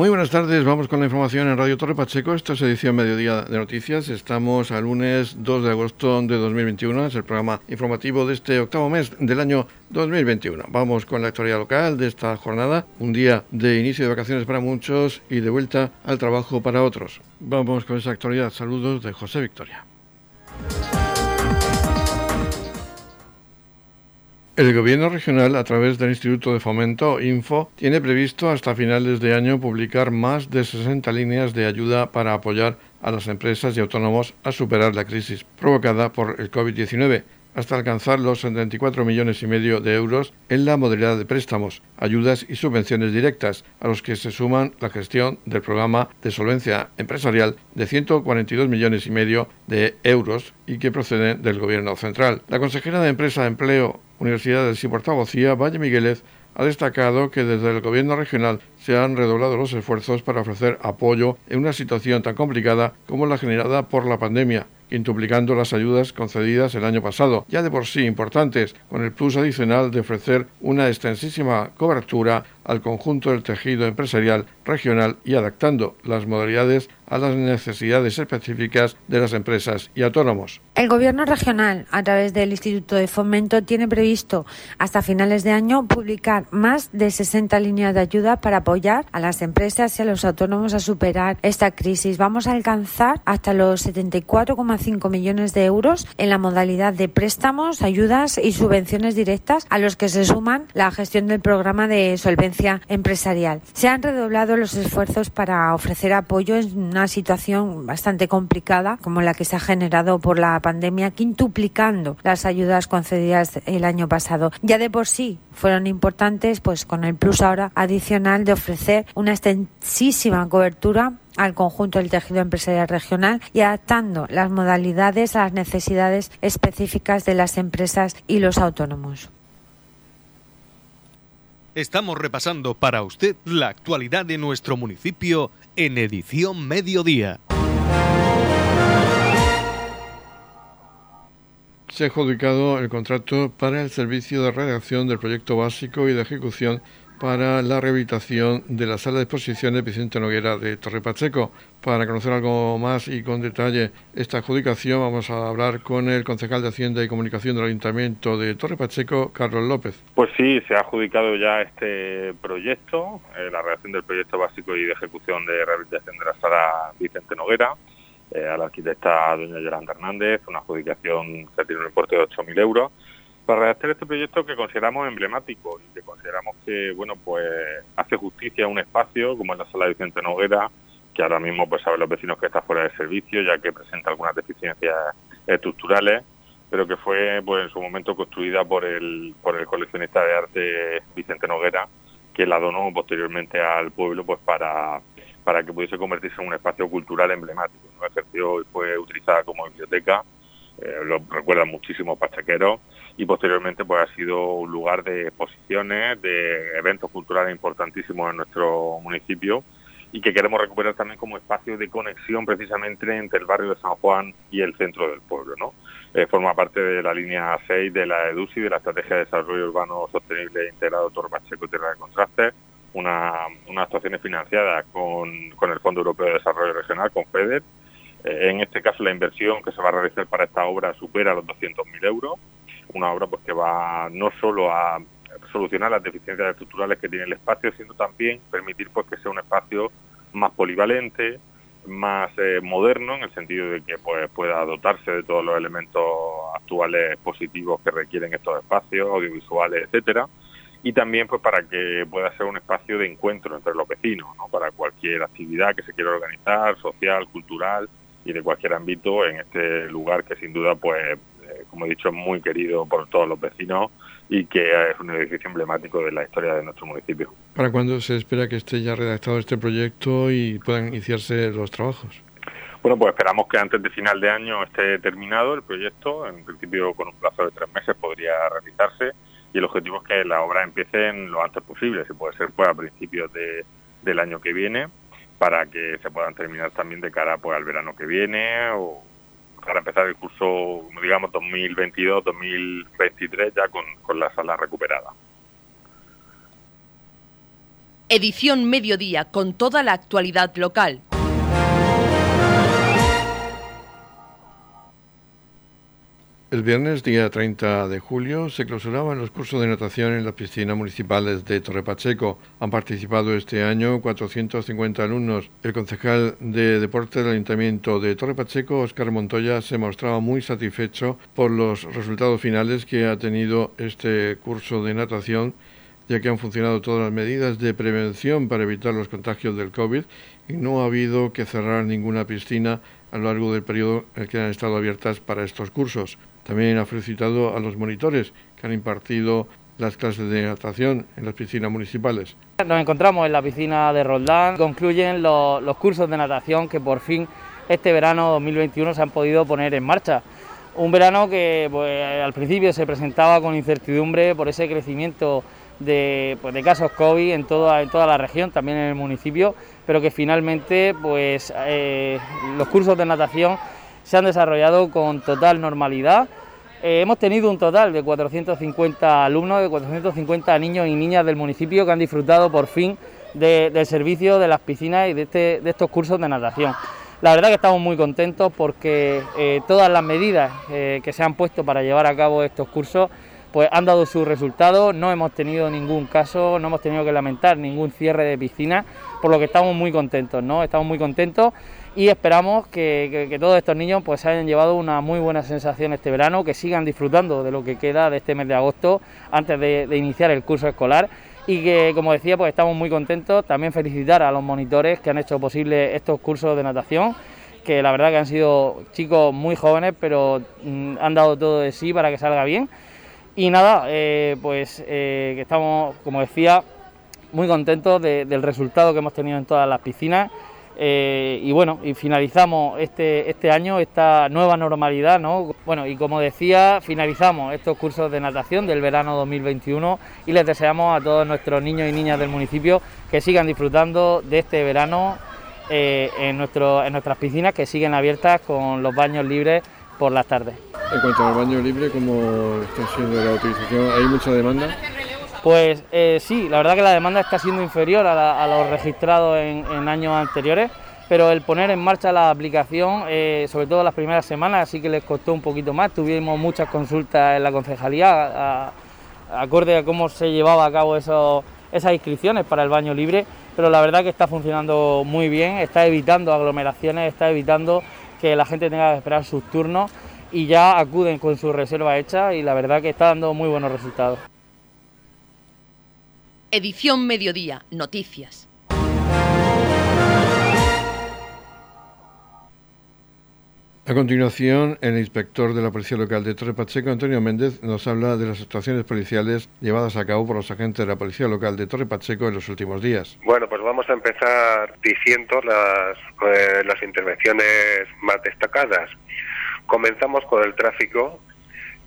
Muy buenas tardes, vamos con la información en Radio Torre Pacheco. Esta es edición Mediodía de Noticias. Estamos al lunes 2 de agosto de 2021. Es el programa informativo de este octavo mes del año 2021. Vamos con la actualidad local de esta jornada. Un día de inicio de vacaciones para muchos y de vuelta al trabajo para otros. Vamos con esa actualidad. Saludos de José Victoria. El Gobierno regional, a través del Instituto de Fomento Info, tiene previsto hasta finales de año publicar más de 60 líneas de ayuda para apoyar a las empresas y autónomos a superar la crisis provocada por el COVID-19 hasta alcanzar los 74 millones y medio de euros en la modalidad de préstamos, ayudas y subvenciones directas, a los que se suman la gestión del programa de solvencia empresarial de 142 millones y medio de euros y que proceden del Gobierno central. La consejera de Empresa, Empleo, Universidades y Portavocía, Valle Migueles, ha destacado que desde el Gobierno regional se han redoblado los esfuerzos para ofrecer apoyo en una situación tan complicada como la generada por la pandemia quintuplicando las ayudas concedidas el año pasado, ya de por sí importantes, con el plus adicional de ofrecer una extensísima cobertura al conjunto del tejido empresarial regional y adaptando las modalidades a las necesidades específicas de las empresas y autónomos. El Gobierno regional, a través del Instituto de Fomento, tiene previsto hasta finales de año publicar más de 60 líneas de ayuda para apoyar a las empresas y a los autónomos a superar esta crisis. Vamos a alcanzar hasta los 74,5 millones de euros en la modalidad de préstamos, ayudas y subvenciones directas a los que se suman la gestión del programa de solvencia empresarial. Se han redoblado los esfuerzos para ofrecer apoyo en una situación bastante complicada como la que se ha generado por la pandemia, quintuplicando las ayudas concedidas el año pasado. Ya de por sí fueron importantes, pues con el plus ahora adicional de ofrecer una extensísima cobertura al conjunto del tejido empresarial regional y adaptando las modalidades a las necesidades específicas de las empresas y los autónomos. Estamos repasando para usted la actualidad de nuestro municipio en edición mediodía. Se ha adjudicado el contrato para el servicio de redacción del proyecto básico y de ejecución para la rehabilitación de la sala de exposiciones Vicente Noguera de Torre Pacheco. Para conocer algo más y con detalle esta adjudicación, vamos a hablar con el concejal de Hacienda y Comunicación del Ayuntamiento de Torre Pacheco, Carlos López. Pues sí, se ha adjudicado ya este proyecto, eh, la redacción del proyecto básico y de ejecución de rehabilitación de la sala Vicente Noguera. Eh, a la arquitecta doña Yolanda Hernández, una adjudicación que tiene un importe de 8.000 euros para redactar este proyecto que consideramos emblemático y que consideramos que bueno pues hace justicia a un espacio como es la sala Vicente Noguera que ahora mismo pues saben los vecinos que está fuera de servicio ya que presenta algunas deficiencias estructurales pero que fue pues en su momento construida por el por el coleccionista de arte Vicente Noguera que la donó posteriormente al pueblo pues para para que pudiese convertirse en un espacio cultural emblemático. ¿no? Ejerció y fue utilizada como biblioteca, eh, lo recuerdan muchísimos pachequeros, y posteriormente pues ha sido un lugar de exposiciones, de eventos culturales importantísimos en nuestro municipio y que queremos recuperar también como espacio de conexión precisamente entre el barrio de San Juan y el centro del pueblo. ¿no? Eh, forma parte de la línea 6 de la EDUSI, de la Estrategia de Desarrollo Urbano Sostenible e Integrado Torbacheco Tierra de Contrastes, una, unas actuaciones financiadas con, con, el Fondo Europeo de Desarrollo Regional, con FEDER. En este caso la inversión que se va a realizar para esta obra supera los 200.000 euros una obra pues que va no solo a solucionar las deficiencias estructurales que tiene el espacio, sino también permitir pues que sea un espacio más polivalente, más eh, moderno en el sentido de que pues pueda dotarse de todos los elementos actuales positivos que requieren estos espacios audiovisuales, etcétera, y también pues para que pueda ser un espacio de encuentro entre los vecinos, ¿no? para cualquier actividad que se quiera organizar, social, cultural y de cualquier ámbito en este lugar que sin duda pues como he dicho, es muy querido por todos los vecinos y que es un edificio emblemático de la historia de nuestro municipio. ¿Para cuándo se espera que esté ya redactado este proyecto y puedan iniciarse los trabajos? Bueno, pues esperamos que antes de final de año esté terminado el proyecto. En principio, con un plazo de tres meses podría realizarse y el objetivo es que la obra empiece lo antes posible, si puede ser pues a principios de, del año que viene, para que se puedan terminar también de cara pues al verano que viene o para empezar el curso, digamos, 2022-2023 ya con, con la sala recuperada. Edición Mediodía con toda la actualidad local. El viernes, día 30 de julio, se clausuraban los cursos de natación en las piscinas municipales de Torre Pacheco. Han participado este año 450 alumnos. El concejal de deporte del Ayuntamiento de Torre Pacheco, Óscar Montoya, se mostraba muy satisfecho por los resultados finales que ha tenido este curso de natación, ya que han funcionado todas las medidas de prevención para evitar los contagios del COVID y no ha habido que cerrar ninguna piscina a lo largo del periodo en el que han estado abiertas para estos cursos. También ha felicitado a los monitores que han impartido las clases de natación en las piscinas municipales. Nos encontramos en la piscina de Roldán, concluyen los, cursos de natación que por fin este verano 2021 se han podido poner en marcha. Un verano que pues, al principio se presentaba con incertidumbre por ese crecimiento de, pues, casos COVID en toda, la región, también en el municipio, pero que finalmente pues, eh, los cursos de natación se han desarrollado con total normalidad eh, hemos tenido un total de 450 alumnos, de 450 niños y niñas del municipio que han disfrutado por fin del servicio de las piscinas y de, este, de, estos cursos de natación. La verdad que estamos muy contentos porque eh, todas las medidas eh, que se han puesto para llevar a cabo estos cursos pues han dado sus resultados, no hemos tenido ningún caso, no hemos tenido que lamentar ningún cierre de piscina, por lo que estamos muy contentos, ¿no? Estamos muy contentos y esperamos que, todos estos niños pues hayan llevado una muy buena sensación este verano, que sigan disfrutando de lo que queda de este mes de agosto antes de, iniciar el curso escolar y que como decía pues estamos muy contentos, también felicitar a los monitores que han hecho posible estos cursos de natación que la verdad que han sido chicos muy jóvenes pero mm, han dado todo de sí para que salga bien y nada, eh, pues eh, que estamos como decía muy contentos del resultado que hemos tenido en todas las piscinas eh, y bueno, y finalizamos este, este año esta nueva normalidad, ¿no? Bueno, y como decía, finalizamos estos cursos de natación del verano 2021 y les deseamos a todos nuestros niños y niñas del municipio que sigan disfrutando de este verano eh, en, nuestro, en nuestras piscinas que siguen abiertas con los baños libres por las tardes. En cuanto al baño libre, ¿cómo está siendo la utilización? ¿Hay mucha demanda? Pues eh, sí, la verdad que la demanda está siendo inferior a, los registrados en, años anteriores, pero el poner en marcha la aplicación, eh, sobre todo las primeras semanas, sí que les costó un poquito más. Tuvimos muchas consultas en la concejalía, acorde a cómo se llevaba a cabo esas inscripciones para el baño libre, pero la verdad que está funcionando muy bien, está evitando aglomeraciones, está evitando que la gente tenga que esperar sus turnos y ya acuden con su reserva hecha y la verdad que está dando muy buenos resultados. Edición Mediodía, Noticias. A continuación, el inspector de la Policía Local de Torre Pacheco, Antonio Méndez, nos habla de las actuaciones policiales llevadas a cabo por los agentes de la Policía Local de Torre Pacheco en los últimos días. Bueno, pues vamos a empezar diciendo las, eh, las intervenciones más destacadas. Comenzamos con el tráfico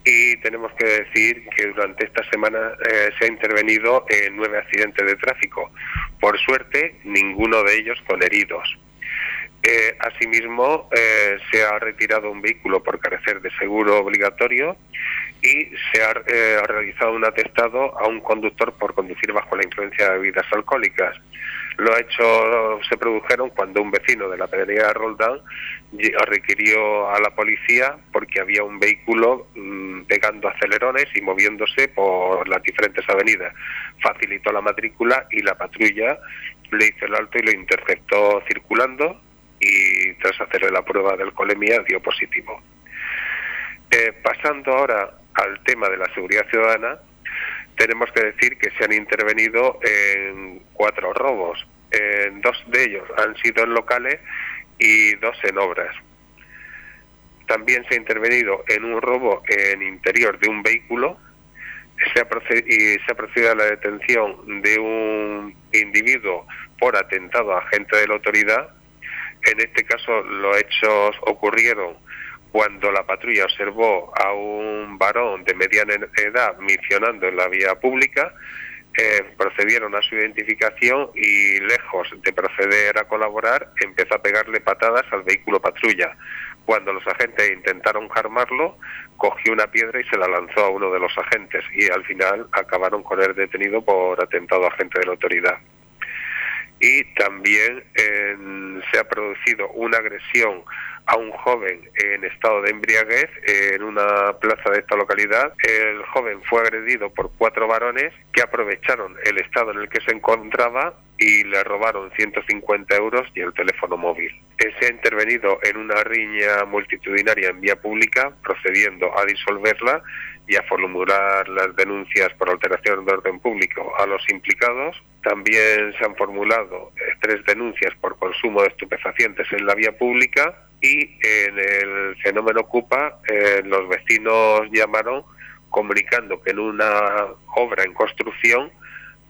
y tenemos que decir que durante esta semana eh, se ha intervenido en nueve accidentes de tráfico. Por suerte, ninguno de ellos con heridos. Eh, asimismo, eh, se ha retirado un vehículo por carecer de seguro obligatorio y se ha, realizado un atestado a un conductor por conducir bajo la influencia de bebidas alcohólicas. Lo ha hecho, se produjeron cuando un vecino de la pedrería de Roldán requirió a la policía porque había un vehículo mm, pegando acelerones y moviéndose por las diferentes avenidas. Facilitó la matrícula y la patrulla le hizo el alto y lo interceptó circulando y tras hacerle la prueba del colemia dio positivo. Eh, pasando ahora al tema de la seguridad ciudadana, tenemos que decir que se han intervenido en cuatro robos. En dos de ellos han sido en locales y dos en obras. También se ha intervenido en un robo en interior de un vehículo se ha y se ha procedido a la detención de un individuo por atentado a agente de la autoridad. En este caso los hechos ocurrieron cuando la patrulla observó a un varón de mediana edad misionando en la vía pública, eh, procedieron a su identificación y lejos de proceder a colaborar, empezó a pegarle patadas al vehículo patrulla. Cuando los agentes intentaron calmarlo, cogió una piedra y se la lanzó a uno de los agentes y al final acabaron con él detenido por atentado a agente de la autoridad. y también se ha producido una agresión a un joven en estado de embriaguez en una plaza de esta localidad. El joven fue agredido por cuatro varones que aprovecharon el estado en el que se encontraba y le robaron 150 euros y el teléfono móvil. Se ha intervenido en una riña multitudinaria en vía pública, procediendo a disolverla y a formular las denuncias por alteración de orden público a los implicados. También se han formulado eh, tres denuncias por consumo de estupefacientes en la vía pública y en el fenómeno Ocupa eh, los vecinos llamaron comunicando que en una obra en construcción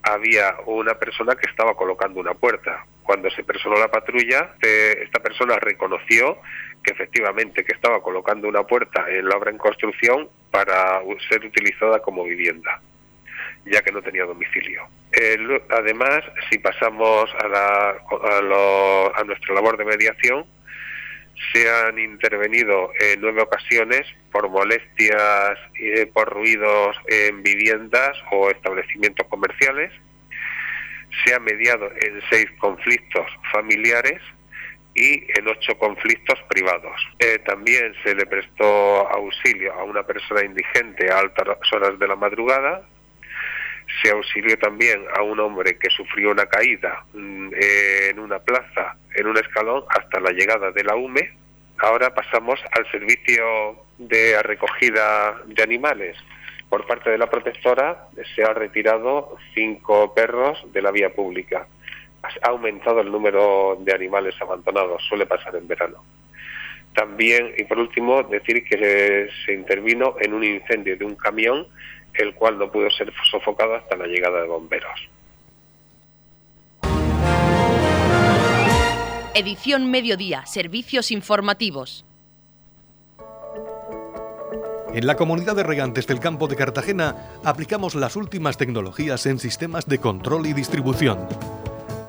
había una persona que estaba colocando una puerta. Cuando se personó la patrulla, eh, esta persona reconoció que efectivamente que estaba colocando una puerta en la obra en construcción para ser utilizada como vivienda, ya que no tenía domicilio. además, si pasamos a, la, a, a nuestra labor de mediación, se han intervenido en nueve ocasiones por molestias y por ruidos en viviendas o establecimientos comerciales. Se ha mediado en seis conflictos familiares y en ocho conflictos privados. Eh, también se le prestó auxilio a una persona indigente a altas horas de la madrugada. Se auxilió también a un hombre que sufrió una caída mm, en una plaza, en un escalón, hasta la llegada de la UME. Ahora pasamos al servicio de recogida de animales. Por parte de la protectora se ha retirado cinco perros de la vía pública. Ha aumentado el número de animales abandonados, suele pasar en verano. También, y por último, decir que se intervino en un incendio de un camión, el cual no pudo ser sofocado hasta la llegada de bomberos. Edición Mediodía, Servicios Informativos. En la comunidad de regantes del campo de Cartagena aplicamos las últimas tecnologías en sistemas de control y distribución,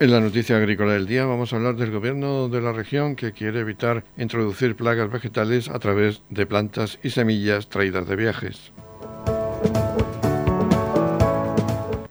En la noticia agrícola del día vamos a hablar del gobierno de la región que quiere evitar introducir plagas vegetales a través de plantas y semillas traídas de viajes.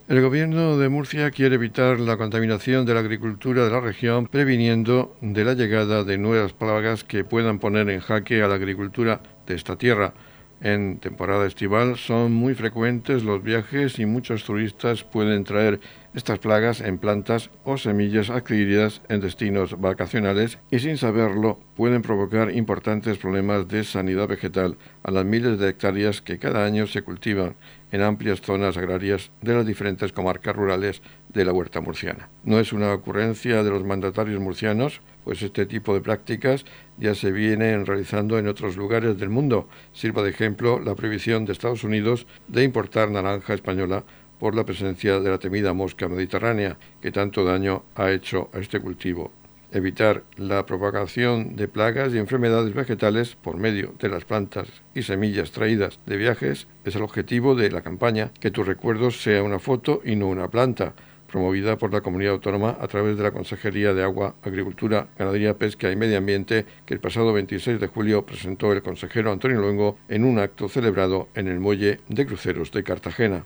El gobierno de Murcia quiere evitar la contaminación de la agricultura de la región, previniendo de la llegada de nuevas plagas que puedan poner en jaque a la agricultura de esta tierra. En temporada estival son muy frecuentes los viajes y muchos turistas pueden traer estas plagas en plantas o semillas adquiridas en destinos vacacionales y sin saberlo pueden provocar importantes problemas de sanidad vegetal a las miles de hectáreas que cada año se cultivan en amplias zonas agrarias de las diferentes comarcas rurales de la huerta murciana. No es una ocurrencia de los mandatarios murcianos, pues este tipo de prácticas ya se vienen realizando en otros lugares del mundo. Sirva de ejemplo la prohibición de Estados Unidos de importar naranja española por la presencia de la temida mosca mediterránea que tanto daño ha hecho a este cultivo. Evitar la propagación de plagas y enfermedades vegetales por medio de las plantas y semillas traídas de viajes es el objetivo de la campaña. Que tu recuerdo sea una foto y no una planta, promovida por la comunidad autónoma a través de la Consejería de Agua, Agricultura, Ganadería, Pesca y Medio Ambiente que el pasado 26 de julio presentó el consejero Antonio Luengo en un acto celebrado en el muelle de cruceros de Cartagena.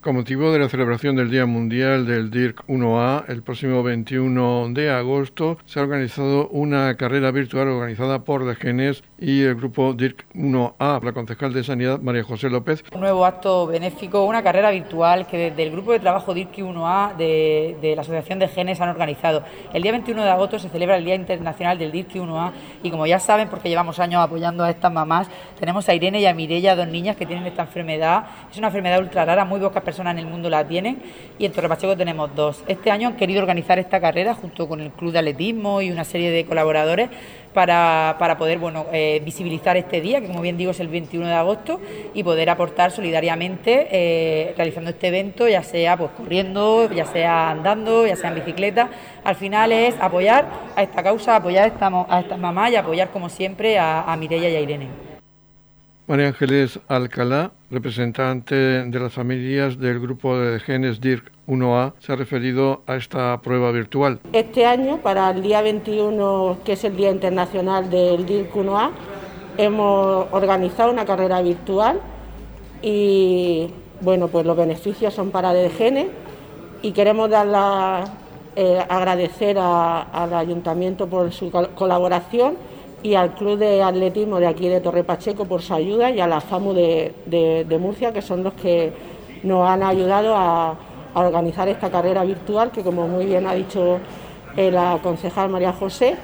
Con motivo de la celebración del Día Mundial del DIRC 1A, el próximo 21 de agosto se ha organizado una carrera virtual organizada por Degenes y el grupo DIRC 1A, la concejal de Sanidad María José López. Un nuevo acto benéfico, una carrera virtual que desde el grupo de trabajo DIRC 1A de, la Asociación de Genes han organizado. El día 21 de agosto se celebra el Día Internacional del DIRC 1A y como ya saben, porque llevamos años apoyando a estas mamás, tenemos a Irene y a Mirella, dos niñas que tienen esta enfermedad. Es una enfermedad ultra rara, muy pocas personas en el mundo la tienen y en Torre Pacheco tenemos dos. Este año han querido organizar esta carrera junto con el Club de Atletismo y una serie de colaboradores para, para poder bueno, eh, visibilizar este día, que como bien digo es el 21 de agosto, y poder aportar solidariamente eh, realizando este evento, ya sea pues corriendo, ya sea andando, ya sea en bicicleta. Al final es apoyar a esta causa, apoyar a estas mamás y apoyar como siempre a, a Mireia y a Irene. María Ángeles Alcalá, representante de las familias del grupo de genes DIRC 1A, se ha referido a esta prueba virtual. Este año, para el día 21, que es el Día Internacional del DIRC 1A, hemos organizado una carrera virtual y bueno, pues los beneficios son para genes y queremos dar la, eh, agradecer a, al ayuntamiento por su colaboración y al Club de Atletismo de aquí de Torre Pacheco por su ayuda y a la FAMU de, Murcia, que son los que nos han ayudado a, organizar esta carrera virtual, que como muy bien ha dicho eh, la concejal María José,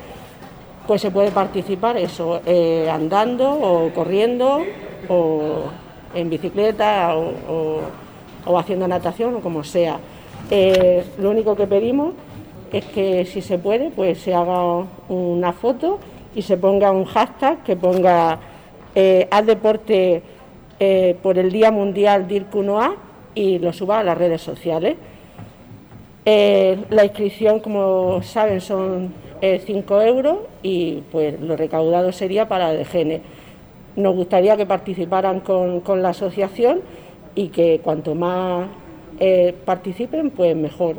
pues se puede participar eso, eh, andando o corriendo o en bicicleta o haciendo natación o como sea. Eh, lo único que pedimos es que si se puede, pues se haga una foto y se ponga un hashtag que ponga eh, deporte eh, por el Día Mundial DIRC1A y lo suba a las redes sociales. Eh, la inscripción, como saben, son 5 eh, euros y pues lo recaudado sería para gene. Nos gustaría que participaran con, con la asociación y que cuanto más participen, pues mejor.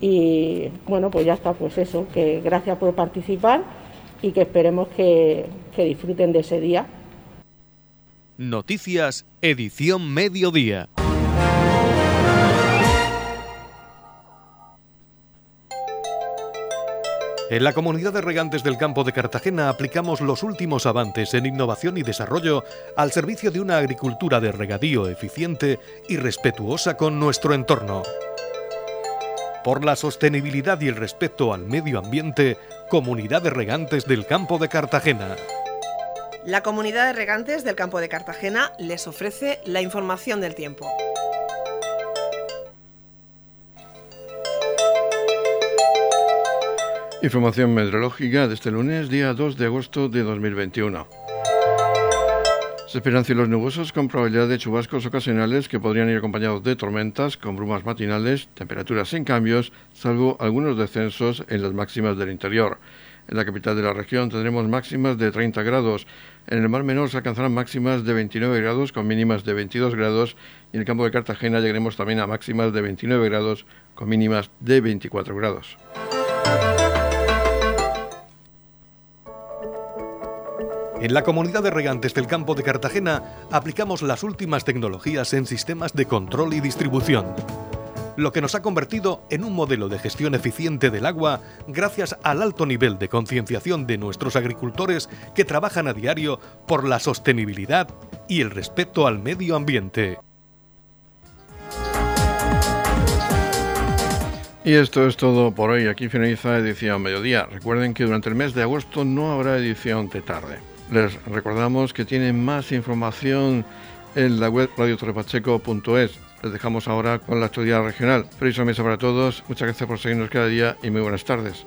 Y bueno, pues ya está, pues eso, que gracias por participar y que esperemos que, que disfruten de ese día. Noticias, edición mediodía. En la comunidad de regantes del campo de Cartagena aplicamos los últimos avances en innovación y desarrollo al servicio de una agricultura de regadío eficiente y respetuosa con nuestro entorno. Por la sostenibilidad y el respeto al medio ambiente, Comunidad de Regantes del Campo de Cartagena. La Comunidad de Regantes del Campo de Cartagena les ofrece la información del tiempo. Información meteorológica de este lunes, día 2 de agosto de 2021. Se esperan cielos nubosos con probabilidad de chubascos ocasionales que podrían ir acompañados de tormentas con brumas matinales, temperaturas sin cambios, salvo algunos descensos en las máximas del interior. En la capital de la región tendremos máximas de 30 grados. En el Mar Menor se alcanzarán máximas de 29 grados con mínimas de 22 grados y en el campo de Cartagena llegaremos también a máximas de 29 grados con mínimas de 24 grados. En la comunidad de regantes del campo de Cartagena aplicamos las últimas tecnologías en sistemas de control y distribución, lo que nos ha convertido en un modelo de gestión eficiente del agua gracias al alto nivel de concienciación de nuestros agricultores que trabajan a diario por la sostenibilidad y el respeto al medio ambiente. Y esto es todo por hoy. Aquí finaliza edición mediodía. Recuerden que durante el mes de agosto no habrá edición de tarde. Les recordamos que tienen más información en la web radiotorrepacheco.es. Les dejamos ahora con la actualidad regional. Feliz mesa para todos. Muchas gracias por seguirnos cada día y muy buenas tardes.